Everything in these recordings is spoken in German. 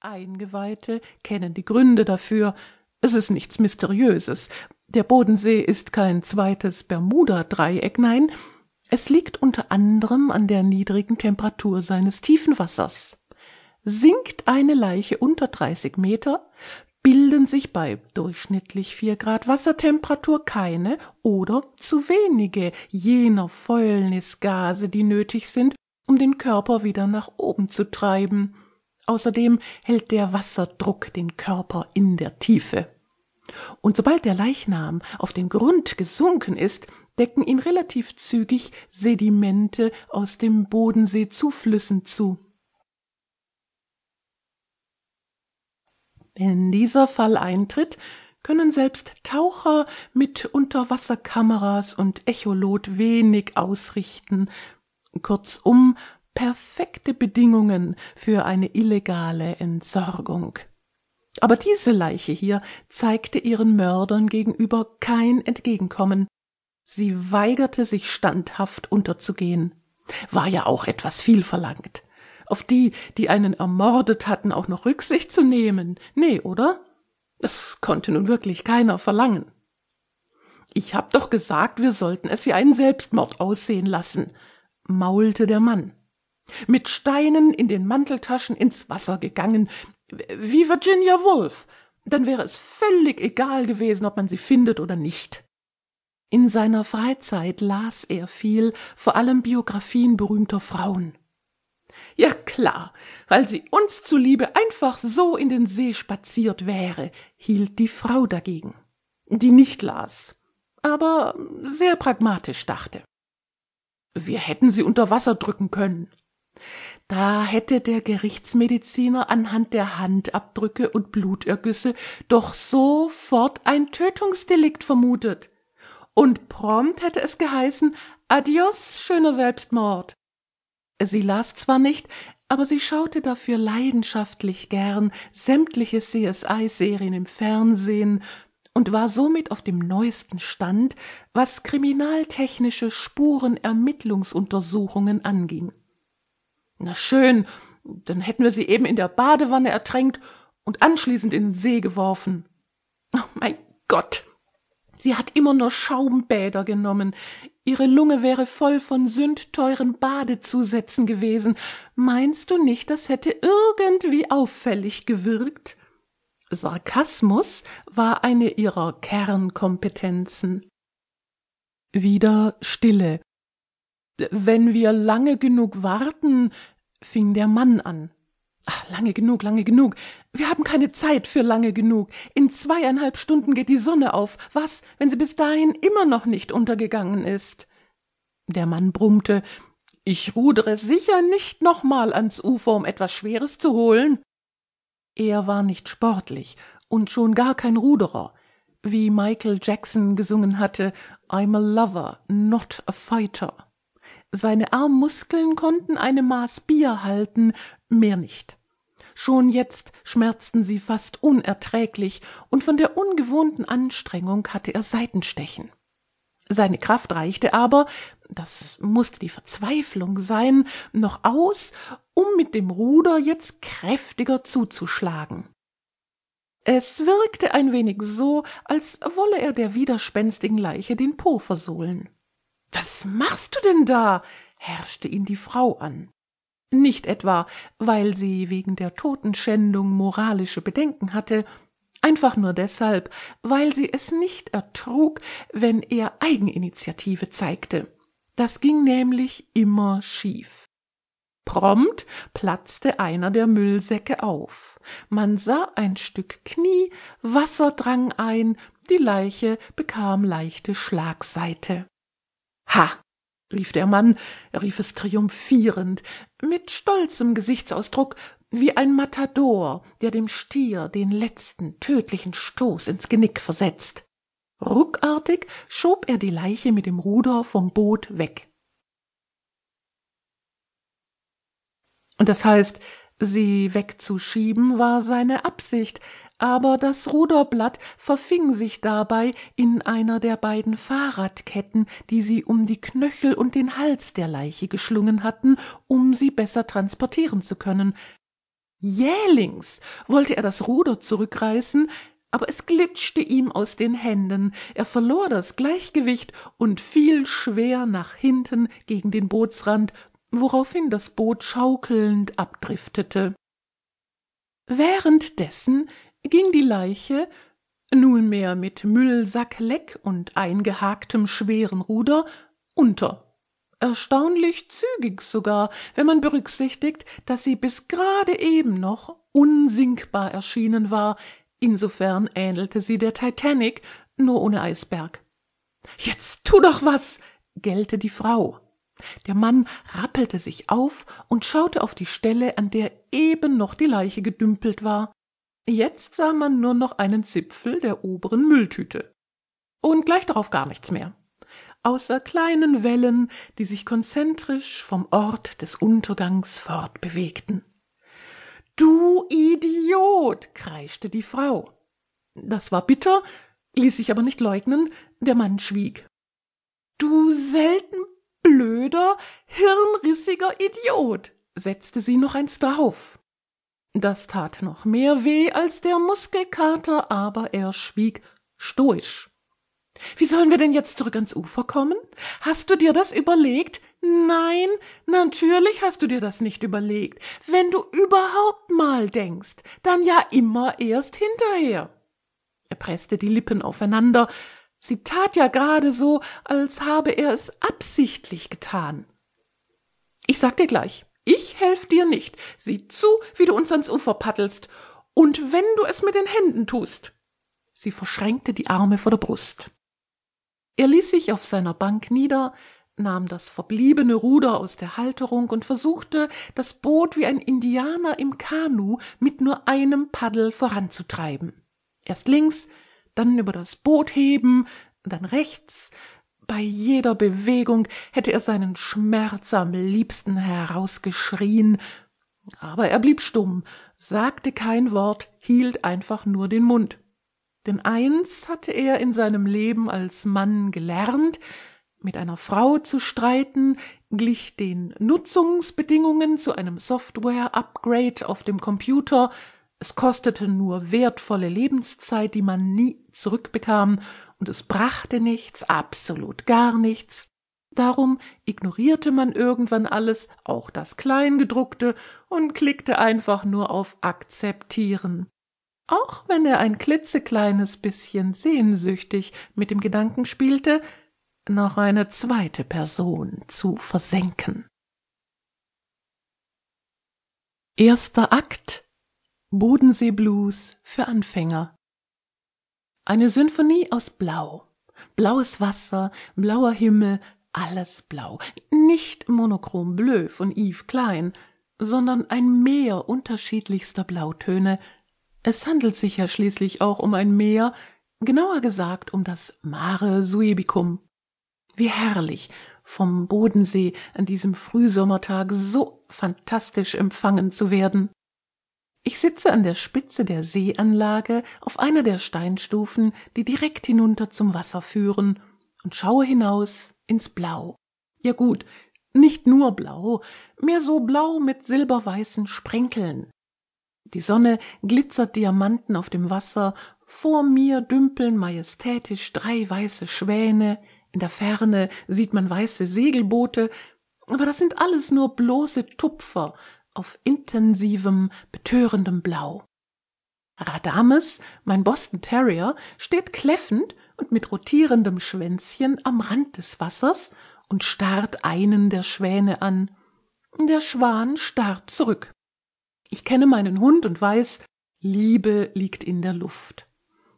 Eingeweihte kennen die Gründe dafür. Es ist nichts Mysteriöses. Der Bodensee ist kein zweites Bermuda-Dreieck, nein, es liegt unter anderem an der niedrigen Temperatur seines Tiefenwassers. Sinkt eine Leiche unter 30 Meter, bilden sich bei durchschnittlich vier Grad Wassertemperatur keine oder zu wenige jener Fäulnisgase, die nötig sind, um den Körper wieder nach oben zu treiben. Außerdem hält der Wasserdruck den Körper in der Tiefe. Und sobald der Leichnam auf den Grund gesunken ist, decken ihn relativ zügig Sedimente aus dem Bodensee-Zuflüssen zu. Wenn dieser Fall eintritt, können selbst Taucher mit Unterwasserkameras und Echolot wenig ausrichten. Kurzum, perfekte Bedingungen für eine illegale Entsorgung. Aber diese Leiche hier zeigte ihren Mördern gegenüber kein Entgegenkommen. Sie weigerte sich standhaft unterzugehen. War ja auch etwas viel verlangt. Auf die, die einen ermordet hatten, auch noch Rücksicht zu nehmen. Nee, oder? Das konnte nun wirklich keiner verlangen. Ich hab doch gesagt, wir sollten es wie einen Selbstmord aussehen lassen, maulte der Mann. Mit Steinen in den Manteltaschen ins Wasser gegangen, wie Virginia Woolf, dann wäre es völlig egal gewesen, ob man sie findet oder nicht. In seiner Freizeit las er viel, vor allem Biografien berühmter Frauen. Ja klar, weil sie uns zuliebe einfach so in den See spaziert wäre, hielt die Frau dagegen, die nicht las, aber sehr pragmatisch dachte. Wir hätten sie unter Wasser drücken können. Da hätte der Gerichtsmediziner anhand der Handabdrücke und Blutergüsse doch sofort ein Tötungsdelikt vermutet. Und prompt hätte es geheißen, adios, schöner Selbstmord. Sie las zwar nicht, aber sie schaute dafür leidenschaftlich gern sämtliche CSI-Serien im Fernsehen und war somit auf dem neuesten Stand, was kriminaltechnische Spurenermittlungsuntersuchungen anging. Na schön, dann hätten wir sie eben in der Badewanne ertränkt und anschließend in den See geworfen. Oh mein Gott. Sie hat immer nur Schaumbäder genommen. Ihre Lunge wäre voll von sündteuren Badezusätzen gewesen. Meinst du nicht, das hätte irgendwie auffällig gewirkt? Sarkasmus war eine ihrer Kernkompetenzen. Wieder Stille. Wenn wir lange genug warten, fing der Mann an. Ach, lange genug, lange genug. Wir haben keine Zeit für lange genug. In zweieinhalb Stunden geht die Sonne auf. Was, wenn sie bis dahin immer noch nicht untergegangen ist? Der Mann brummte. Ich rudere sicher nicht nochmal ans Ufer, um etwas Schweres zu holen. Er war nicht sportlich und schon gar kein Ruderer. Wie Michael Jackson gesungen hatte, I'm a lover, not a fighter. Seine Armmuskeln konnten eine Maß Bier halten, mehr nicht. Schon jetzt schmerzten sie fast unerträglich, und von der ungewohnten Anstrengung hatte er Seitenstechen. Seine Kraft reichte aber, das musste die Verzweiflung sein, noch aus, um mit dem Ruder jetzt kräftiger zuzuschlagen. Es wirkte ein wenig so, als wolle er der widerspenstigen Leiche den Po versohlen. Was machst du denn da? herrschte ihn die Frau an. Nicht etwa, weil sie wegen der Totenschändung moralische Bedenken hatte, einfach nur deshalb, weil sie es nicht ertrug, wenn er Eigeninitiative zeigte. Das ging nämlich immer schief. Prompt platzte einer der Müllsäcke auf. Man sah ein Stück Knie, Wasser drang ein, die Leiche bekam leichte Schlagseite. Ha! rief der Mann, rief es triumphierend, mit stolzem Gesichtsausdruck, wie ein Matador, der dem Stier den letzten tödlichen Stoß ins Genick versetzt. Ruckartig schob er die Leiche mit dem Ruder vom Boot weg. Und das heißt, sie wegzuschieben war seine Absicht, aber das Ruderblatt verfing sich dabei in einer der beiden Fahrradketten, die sie um die Knöchel und den Hals der Leiche geschlungen hatten, um sie besser transportieren zu können. Jählings wollte er das Ruder zurückreißen, aber es glitschte ihm aus den Händen, er verlor das Gleichgewicht und fiel schwer nach hinten gegen den Bootsrand, woraufhin das Boot schaukelnd abdriftete. Währenddessen ging die Leiche, nunmehr mit Müllsackleck und eingehaktem schweren Ruder, unter erstaunlich zügig sogar, wenn man berücksichtigt, dass sie bis gerade eben noch unsinkbar erschienen war, insofern ähnelte sie der Titanic, nur ohne Eisberg. Jetzt tu doch was, gellte die Frau. Der Mann rappelte sich auf und schaute auf die Stelle, an der eben noch die Leiche gedümpelt war. Jetzt sah man nur noch einen Zipfel der oberen Mülltüte. Und gleich darauf gar nichts mehr außer kleinen Wellen, die sich konzentrisch vom Ort des Untergangs fortbewegten. Du Idiot, kreischte die Frau. Das war bitter, ließ sich aber nicht leugnen, der Mann schwieg. Du selten blöder, hirnrissiger Idiot, setzte sie noch eins darauf. Das tat noch mehr weh als der Muskelkater, aber er schwieg stoisch. Wie sollen wir denn jetzt zurück ans Ufer kommen? Hast du dir das überlegt? Nein, natürlich hast du dir das nicht überlegt. Wenn du überhaupt mal denkst, dann ja immer erst hinterher. Er presste die Lippen aufeinander. Sie tat ja gerade so, als habe er es absichtlich getan. Ich sag dir gleich, ich helf dir nicht. Sieh zu, wie du uns ans Ufer paddelst. Und wenn du es mit den Händen tust. Sie verschränkte die Arme vor der Brust. Er ließ sich auf seiner Bank nieder, nahm das verbliebene Ruder aus der Halterung und versuchte, das Boot wie ein Indianer im Kanu mit nur einem Paddel voranzutreiben. Erst links, dann über das Boot heben, dann rechts. Bei jeder Bewegung hätte er seinen Schmerz am liebsten herausgeschrien, aber er blieb stumm, sagte kein Wort, hielt einfach nur den Mund. Denn eins hatte er in seinem Leben als Mann gelernt, mit einer Frau zu streiten, glich den Nutzungsbedingungen zu einem Software-Upgrade auf dem Computer, es kostete nur wertvolle Lebenszeit, die man nie zurückbekam, und es brachte nichts, absolut gar nichts. Darum ignorierte man irgendwann alles, auch das Kleingedruckte, und klickte einfach nur auf Akzeptieren auch wenn er ein klitzekleines bisschen sehnsüchtig mit dem Gedanken spielte, noch eine zweite Person zu versenken. Erster Akt Bodenseeblues für Anfänger Eine Symphonie aus Blau. Blaues Wasser, blauer Himmel, alles blau. Nicht monochrom bleu von Yves Klein, sondern ein Meer unterschiedlichster Blautöne, es handelt sich ja schließlich auch um ein Meer, genauer gesagt um das Mare Suebicum. Wie herrlich, vom Bodensee an diesem Frühsommertag so fantastisch empfangen zu werden. Ich sitze an der Spitze der Seeanlage auf einer der Steinstufen, die direkt hinunter zum Wasser führen, und schaue hinaus ins Blau. Ja gut, nicht nur blau, mehr so blau mit silberweißen Sprenkeln, die Sonne glitzert Diamanten auf dem Wasser, vor mir dümpeln majestätisch drei weiße Schwäne, in der Ferne sieht man weiße Segelboote, aber das sind alles nur bloße Tupfer auf intensivem, betörendem Blau. Radames, mein Boston Terrier, steht kläffend und mit rotierendem Schwänzchen am Rand des Wassers und starrt einen der Schwäne an. Der Schwan starrt zurück. Ich kenne meinen Hund und weiß, Liebe liegt in der Luft.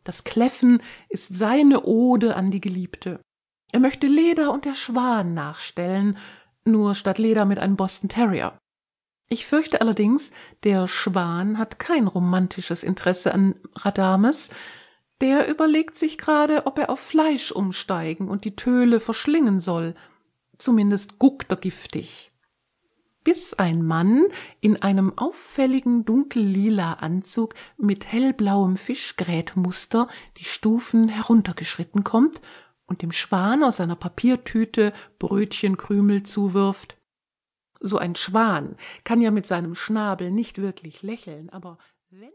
Das Kläffen ist seine Ode an die Geliebte. Er möchte Leder und der Schwan nachstellen, nur statt Leder mit einem Boston Terrier. Ich fürchte allerdings, der Schwan hat kein romantisches Interesse an Radames, der überlegt sich gerade, ob er auf Fleisch umsteigen und die Töle verschlingen soll. Zumindest guckt er giftig bis ein Mann in einem auffälligen dunkellila Anzug mit hellblauem Fischgrätmuster die Stufen heruntergeschritten kommt und dem Schwan aus seiner Papiertüte Brötchenkrümel zuwirft. So ein Schwan kann ja mit seinem Schnabel nicht wirklich lächeln, aber wenn